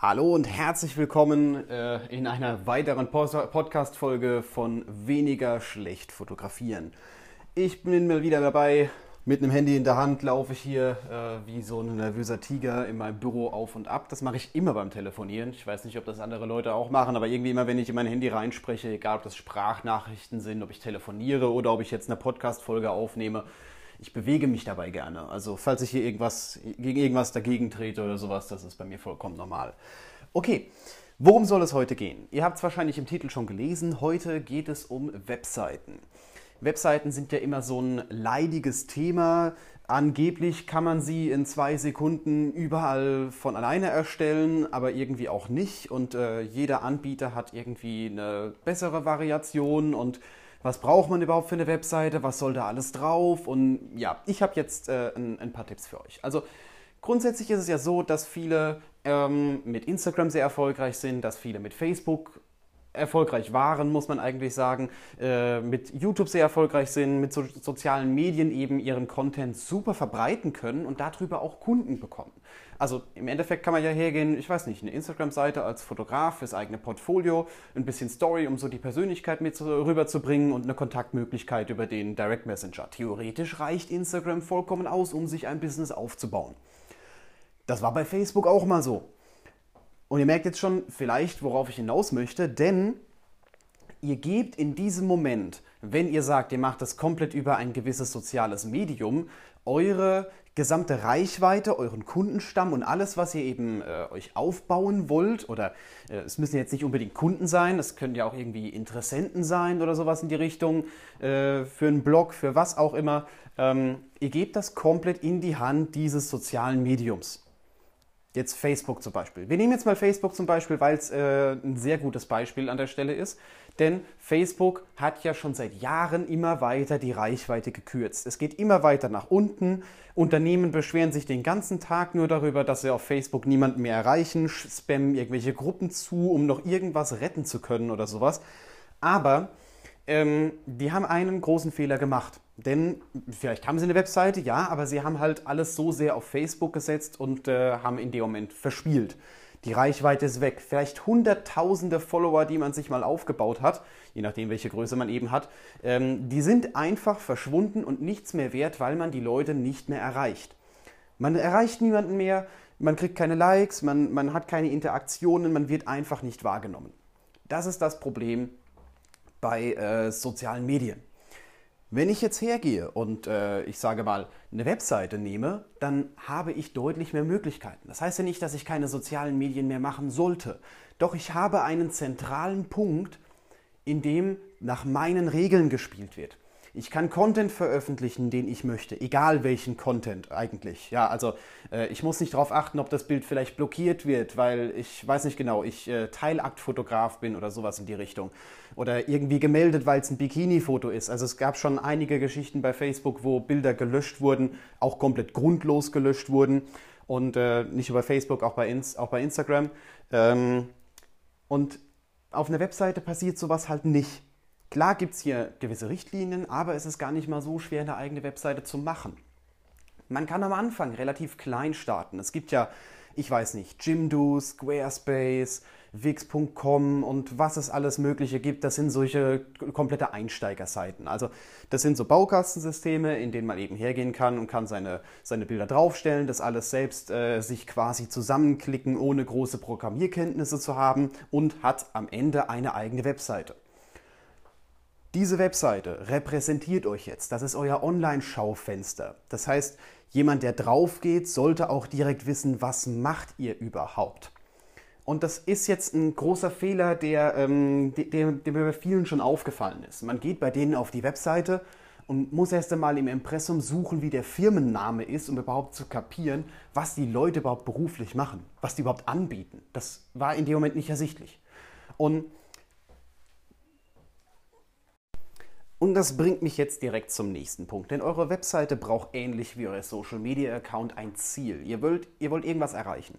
Hallo und herzlich willkommen äh, in einer weiteren Podcast-Folge von Weniger schlecht fotografieren. Ich bin mal wieder dabei, mit einem Handy in der Hand laufe ich hier äh, wie so ein nervöser Tiger in meinem Büro auf und ab. Das mache ich immer beim Telefonieren. Ich weiß nicht, ob das andere Leute auch machen, aber irgendwie immer, wenn ich in mein Handy reinspreche, egal ob das Sprachnachrichten sind, ob ich telefoniere oder ob ich jetzt eine Podcast-Folge aufnehme, ich bewege mich dabei gerne. Also falls ich hier irgendwas gegen irgendwas dagegen trete oder sowas, das ist bei mir vollkommen normal. Okay, worum soll es heute gehen? Ihr habt es wahrscheinlich im Titel schon gelesen. Heute geht es um Webseiten. Webseiten sind ja immer so ein leidiges Thema. Angeblich kann man sie in zwei Sekunden überall von alleine erstellen, aber irgendwie auch nicht. Und äh, jeder Anbieter hat irgendwie eine bessere Variation und was braucht man überhaupt für eine Webseite, was soll da alles drauf und ja, ich habe jetzt äh, ein, ein, paar Tipps für euch. Also grundsätzlich ist es ja so, dass viele ähm, mit Instagram sehr erfolgreich sind, dass viele mit Facebook erfolgreich waren, muss man eigentlich sagen, äh, mit YouTube sehr erfolgreich sind, mit so sozialen Medien eben ihren Content super verbreiten können und darüber auch Kunden bekommen. Also im Endeffekt kann man ja hergehen, ich weiß nicht, eine Instagram-Seite als Fotograf fürs eigene Portfolio, ein bisschen Story, um so die Persönlichkeit mit rüberzubringen und eine Kontaktmöglichkeit über den Direct Messenger. Theoretisch reicht Instagram vollkommen aus, um sich ein Business aufzubauen. Das war bei Facebook auch mal so. Und ihr merkt jetzt schon vielleicht, worauf ich hinaus möchte, denn ihr gebt in diesem Moment, wenn ihr sagt, ihr macht das komplett über ein gewisses soziales Medium, eure gesamte Reichweite, euren Kundenstamm und alles, was ihr eben äh, euch aufbauen wollt, oder äh, es müssen jetzt nicht unbedingt Kunden sein, es können ja auch irgendwie Interessenten sein oder sowas in die Richtung, äh, für einen Blog, für was auch immer. Ähm, ihr gebt das komplett in die Hand dieses sozialen Mediums. Jetzt Facebook zum Beispiel. Wir nehmen jetzt mal Facebook zum Beispiel, weil es äh, ein sehr gutes Beispiel an der Stelle ist. Denn Facebook hat ja schon seit Jahren immer weiter die Reichweite gekürzt. Es geht immer weiter nach unten. Unternehmen beschweren sich den ganzen Tag nur darüber, dass sie auf Facebook niemanden mehr erreichen, spammen irgendwelche Gruppen zu, um noch irgendwas retten zu können oder sowas. Aber ähm, die haben einen großen Fehler gemacht. Denn vielleicht haben sie eine Webseite, ja, aber sie haben halt alles so sehr auf Facebook gesetzt und äh, haben in dem Moment verspielt. Die Reichweite ist weg. Vielleicht hunderttausende Follower, die man sich mal aufgebaut hat, je nachdem, welche Größe man eben hat, ähm, die sind einfach verschwunden und nichts mehr wert, weil man die Leute nicht mehr erreicht. Man erreicht niemanden mehr, man kriegt keine Likes, man, man hat keine Interaktionen, man wird einfach nicht wahrgenommen. Das ist das Problem bei äh, sozialen Medien. Wenn ich jetzt hergehe und äh, ich sage mal eine Webseite nehme, dann habe ich deutlich mehr Möglichkeiten. Das heißt ja nicht, dass ich keine sozialen Medien mehr machen sollte. Doch ich habe einen zentralen Punkt, in dem nach meinen Regeln gespielt wird. Ich kann Content veröffentlichen, den ich möchte, egal welchen Content eigentlich. Ja, also äh, ich muss nicht darauf achten, ob das Bild vielleicht blockiert wird, weil ich weiß nicht genau, ich äh, Teilaktfotograf bin oder sowas in die Richtung. Oder irgendwie gemeldet, weil es ein Bikini-Foto ist. Also es gab schon einige Geschichten bei Facebook, wo Bilder gelöscht wurden, auch komplett grundlos gelöscht wurden. Und äh, nicht bei Facebook, auch bei, Ins auch bei Instagram. Ähm, und auf einer Webseite passiert sowas halt nicht. Klar gibt es hier gewisse Richtlinien, aber es ist gar nicht mal so schwer, eine eigene Webseite zu machen. Man kann am Anfang relativ klein starten. Es gibt ja, ich weiß nicht, Jimdo, Squarespace, Wix.com und was es alles Mögliche gibt. Das sind solche komplette Einsteigerseiten. Also das sind so Baukastensysteme, in denen man eben hergehen kann und kann seine, seine Bilder draufstellen, das alles selbst äh, sich quasi zusammenklicken, ohne große Programmierkenntnisse zu haben und hat am Ende eine eigene Webseite. Diese Webseite repräsentiert euch jetzt. Das ist euer Online-Schaufenster. Das heißt, jemand, der drauf geht, sollte auch direkt wissen, was macht ihr überhaupt. Und das ist jetzt ein großer Fehler, der, ähm, der mir bei vielen schon aufgefallen ist. Man geht bei denen auf die Webseite und muss erst einmal im Impressum suchen, wie der Firmenname ist, um überhaupt zu kapieren, was die Leute überhaupt beruflich machen, was die überhaupt anbieten. Das war in dem Moment nicht ersichtlich. Und Und das bringt mich jetzt direkt zum nächsten Punkt, denn eure Webseite braucht ähnlich wie euer Social Media Account ein Ziel. Ihr wollt, ihr wollt irgendwas erreichen.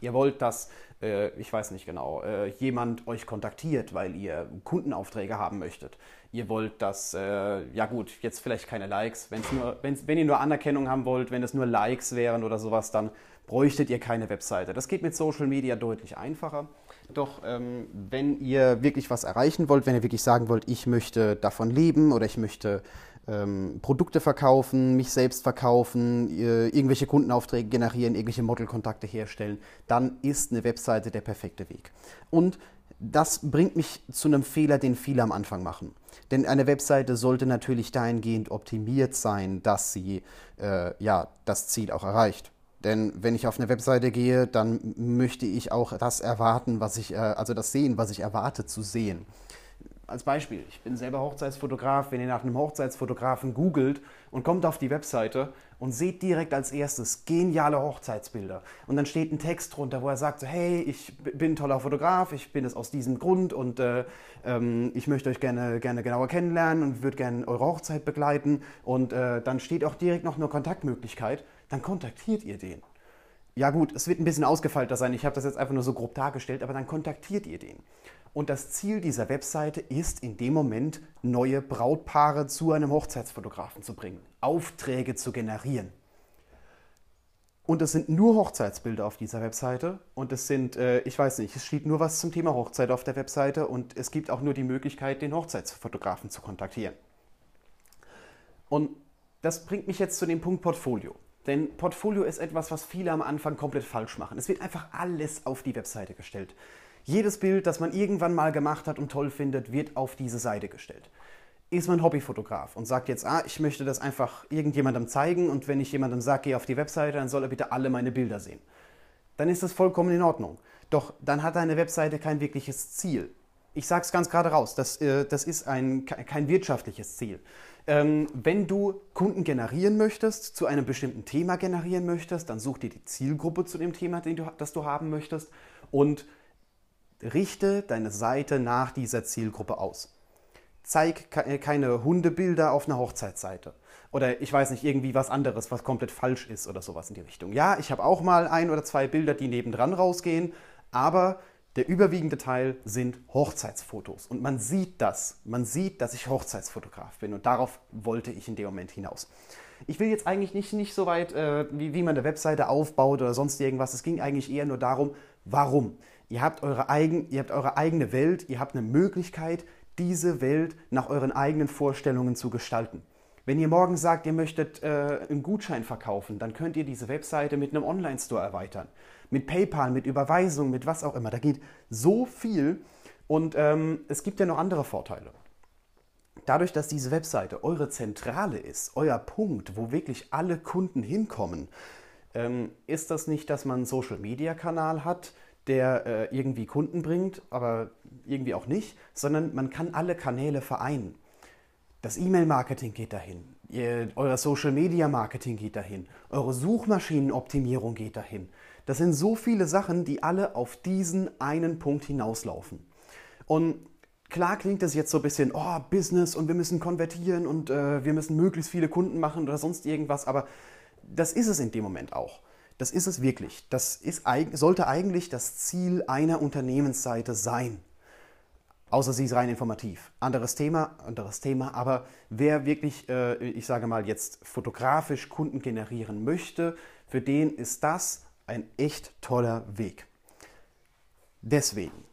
Ihr wollt, dass, äh, ich weiß nicht genau, äh, jemand euch kontaktiert, weil ihr Kundenaufträge haben möchtet. Ihr wollt, dass, äh, ja gut, jetzt vielleicht keine Likes, wenn's nur, wenn's, wenn ihr nur Anerkennung haben wollt, wenn es nur Likes wären oder sowas, dann bräuchtet ihr keine Webseite. Das geht mit Social Media deutlich einfacher. Doch ähm, wenn ihr wirklich was erreichen wollt, wenn ihr wirklich sagen wollt, ich möchte davon leben oder ich möchte ähm, Produkte verkaufen, mich selbst verkaufen, irgendwelche Kundenaufträge generieren, irgendwelche Modelkontakte herstellen, dann ist eine Webseite der perfekte Weg. Und das bringt mich zu einem Fehler, den viele am Anfang machen. Denn eine Webseite sollte natürlich dahingehend optimiert sein, dass sie äh, ja, das Ziel auch erreicht. Denn wenn ich auf eine Webseite gehe, dann möchte ich auch das erwarten, was ich, äh, also das sehen, was ich erwarte zu sehen als Beispiel, ich bin selber Hochzeitsfotograf, wenn ihr nach einem Hochzeitsfotografen googelt und kommt auf die Webseite und seht direkt als erstes geniale Hochzeitsbilder. Und dann steht ein Text drunter, wo er sagt, so, hey, ich bin ein toller Fotograf, ich bin es aus diesem Grund und äh, ähm, ich möchte euch gerne, gerne genauer kennenlernen und würde gerne eure Hochzeit begleiten. Und äh, dann steht auch direkt noch eine Kontaktmöglichkeit, dann kontaktiert ihr den. Ja gut, es wird ein bisschen ausgefeilter sein, ich habe das jetzt einfach nur so grob dargestellt, aber dann kontaktiert ihr den. Und das Ziel dieser Webseite ist in dem Moment, neue Brautpaare zu einem Hochzeitsfotografen zu bringen, Aufträge zu generieren. Und es sind nur Hochzeitsbilder auf dieser Webseite. Und es sind, äh, ich weiß nicht, es steht nur was zum Thema Hochzeit auf der Webseite und es gibt auch nur die Möglichkeit, den Hochzeitsfotografen zu kontaktieren. Und das bringt mich jetzt zu dem Punkt Portfolio. Denn Portfolio ist etwas, was viele am Anfang komplett falsch machen. Es wird einfach alles auf die Webseite gestellt. Jedes Bild, das man irgendwann mal gemacht hat und toll findet, wird auf diese Seite gestellt. Ist man Hobbyfotograf und sagt jetzt, ah, ich möchte das einfach irgendjemandem zeigen und wenn ich jemandem sage, geh auf die Webseite, dann soll er bitte alle meine Bilder sehen. Dann ist das vollkommen in Ordnung. Doch dann hat deine Webseite kein wirkliches Ziel. Ich sage es ganz gerade raus, das, äh, das ist ein, kein wirtschaftliches Ziel. Ähm, wenn du Kunden generieren möchtest, zu einem bestimmten Thema generieren möchtest, dann such dir die Zielgruppe zu dem Thema, das du haben möchtest und richte deine Seite nach dieser Zielgruppe aus. Zeig äh, keine Hundebilder auf einer Hochzeitsseite. Oder ich weiß nicht, irgendwie was anderes, was komplett falsch ist oder sowas in die Richtung. Ja, ich habe auch mal ein oder zwei Bilder, die nebendran rausgehen, aber der überwiegende Teil sind Hochzeitsfotos. Und man sieht das. Man sieht, dass ich Hochzeitsfotograf bin. Und darauf wollte ich in dem Moment hinaus. Ich will jetzt eigentlich nicht, nicht so weit, äh, wie, wie man eine Webseite aufbaut oder sonst irgendwas. Es ging eigentlich eher nur darum, warum. Ihr habt, eure eigen, ihr habt eure eigene Welt, ihr habt eine Möglichkeit, diese Welt nach euren eigenen Vorstellungen zu gestalten. Wenn ihr morgen sagt, ihr möchtet äh, einen Gutschein verkaufen, dann könnt ihr diese Webseite mit einem Online-Store erweitern. Mit PayPal, mit Überweisung, mit was auch immer. Da geht so viel und ähm, es gibt ja noch andere Vorteile. Dadurch, dass diese Webseite eure Zentrale ist, euer Punkt, wo wirklich alle Kunden hinkommen, ähm, ist das nicht, dass man einen Social-Media-Kanal hat, der äh, irgendwie Kunden bringt, aber irgendwie auch nicht, sondern man kann alle Kanäle vereinen. Das E-Mail-Marketing geht dahin, ihr, euer Social-Media-Marketing geht dahin, eure Suchmaschinenoptimierung geht dahin. Das sind so viele Sachen, die alle auf diesen einen Punkt hinauslaufen. Und klar klingt das jetzt so ein bisschen, oh, Business und wir müssen konvertieren und äh, wir müssen möglichst viele Kunden machen oder sonst irgendwas, aber das ist es in dem Moment auch. Das ist es wirklich. Das ist, sollte eigentlich das Ziel einer Unternehmensseite sein. Außer sie ist rein informativ. Anderes Thema, anderes Thema. Aber wer wirklich, äh, ich sage mal jetzt, fotografisch Kunden generieren möchte, für den ist das ein echt toller Weg. Deswegen,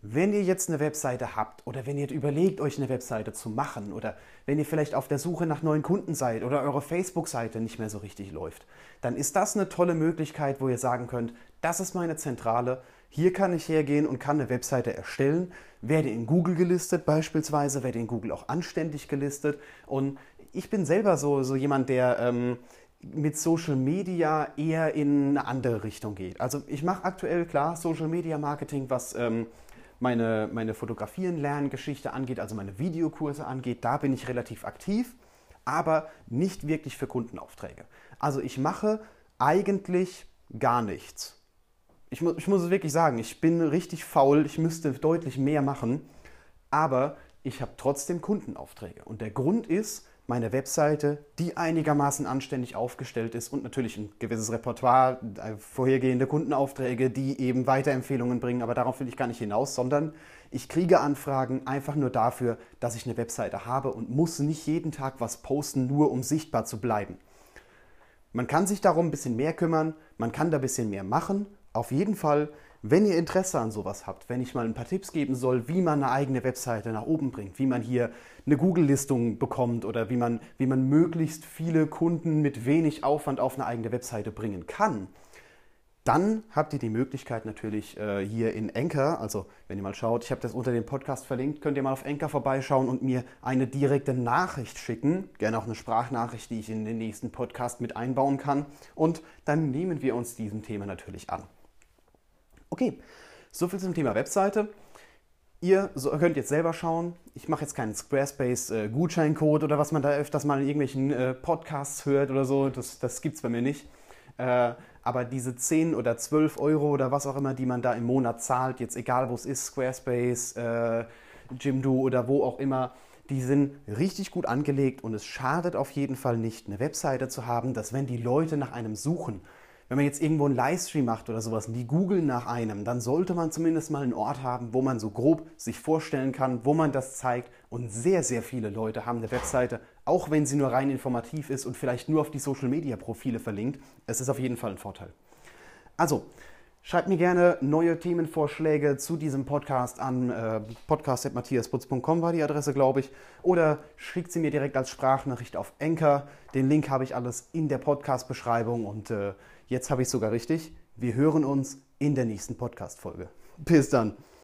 wenn ihr jetzt eine Webseite habt oder wenn ihr überlegt, euch eine Webseite zu machen oder wenn ihr vielleicht auf der Suche nach neuen Kunden seid oder eure Facebook-Seite nicht mehr so richtig läuft, dann ist das eine tolle Möglichkeit, wo ihr sagen könnt, das ist meine Zentrale, hier kann ich hergehen und kann eine Webseite erstellen, werde in Google gelistet beispielsweise, werde in Google auch anständig gelistet und ich bin selber so, so jemand, der ähm, mit Social Media eher in eine andere Richtung geht. Also ich mache aktuell klar Social Media Marketing, was... Ähm, meine, meine Fotografieren-Lerngeschichte angeht, also meine Videokurse angeht, da bin ich relativ aktiv, aber nicht wirklich für Kundenaufträge. Also ich mache eigentlich gar nichts. Ich, mu ich muss es wirklich sagen, ich bin richtig faul, ich müsste deutlich mehr machen, aber ich habe trotzdem Kundenaufträge. Und der Grund ist, meine Webseite, die einigermaßen anständig aufgestellt ist und natürlich ein gewisses Repertoire, äh, vorhergehende Kundenaufträge, die eben Weiterempfehlungen bringen, aber darauf will ich gar nicht hinaus, sondern ich kriege Anfragen einfach nur dafür, dass ich eine Webseite habe und muss nicht jeden Tag was posten, nur um sichtbar zu bleiben. Man kann sich darum ein bisschen mehr kümmern, man kann da ein bisschen mehr machen. Auf jeden Fall, wenn ihr Interesse an sowas habt, wenn ich mal ein paar Tipps geben soll, wie man eine eigene Webseite nach oben bringt, wie man hier eine Google-Listung bekommt oder wie man, wie man möglichst viele Kunden mit wenig Aufwand auf eine eigene Webseite bringen kann, dann habt ihr die Möglichkeit natürlich äh, hier in Anchor, also wenn ihr mal schaut, ich habe das unter dem Podcast verlinkt, könnt ihr mal auf Anchor vorbeischauen und mir eine direkte Nachricht schicken, gerne auch eine Sprachnachricht, die ich in den nächsten Podcast mit einbauen kann und dann nehmen wir uns diesem Thema natürlich an. Okay, soviel zum Thema Webseite. Ihr könnt jetzt selber schauen. Ich mache jetzt keinen Squarespace-Gutscheincode äh, oder was man da öfters mal in irgendwelchen äh, Podcasts hört oder so. Das, das gibt es bei mir nicht. Äh, aber diese 10 oder 12 Euro oder was auch immer, die man da im Monat zahlt, jetzt egal wo es ist, Squarespace, Jimdo oder wo auch immer, die sind richtig gut angelegt und es schadet auf jeden Fall nicht, eine Webseite zu haben, dass wenn die Leute nach einem suchen, wenn man jetzt irgendwo einen Livestream macht oder sowas und die googeln nach einem, dann sollte man zumindest mal einen Ort haben, wo man so grob sich vorstellen kann, wo man das zeigt. Und sehr, sehr viele Leute haben eine Webseite, auch wenn sie nur rein informativ ist und vielleicht nur auf die Social-Media-Profile verlinkt. Es ist auf jeden Fall ein Vorteil. Also, Schreibt mir gerne neue Themenvorschläge zu diesem Podcast an. Äh, podcast.matthiasputz.com war die Adresse, glaube ich. Oder schickt sie mir direkt als Sprachnachricht auf Enker. Den Link habe ich alles in der Podcast-Beschreibung. Und äh, jetzt habe ich es sogar richtig. Wir hören uns in der nächsten Podcast-Folge. Bis dann.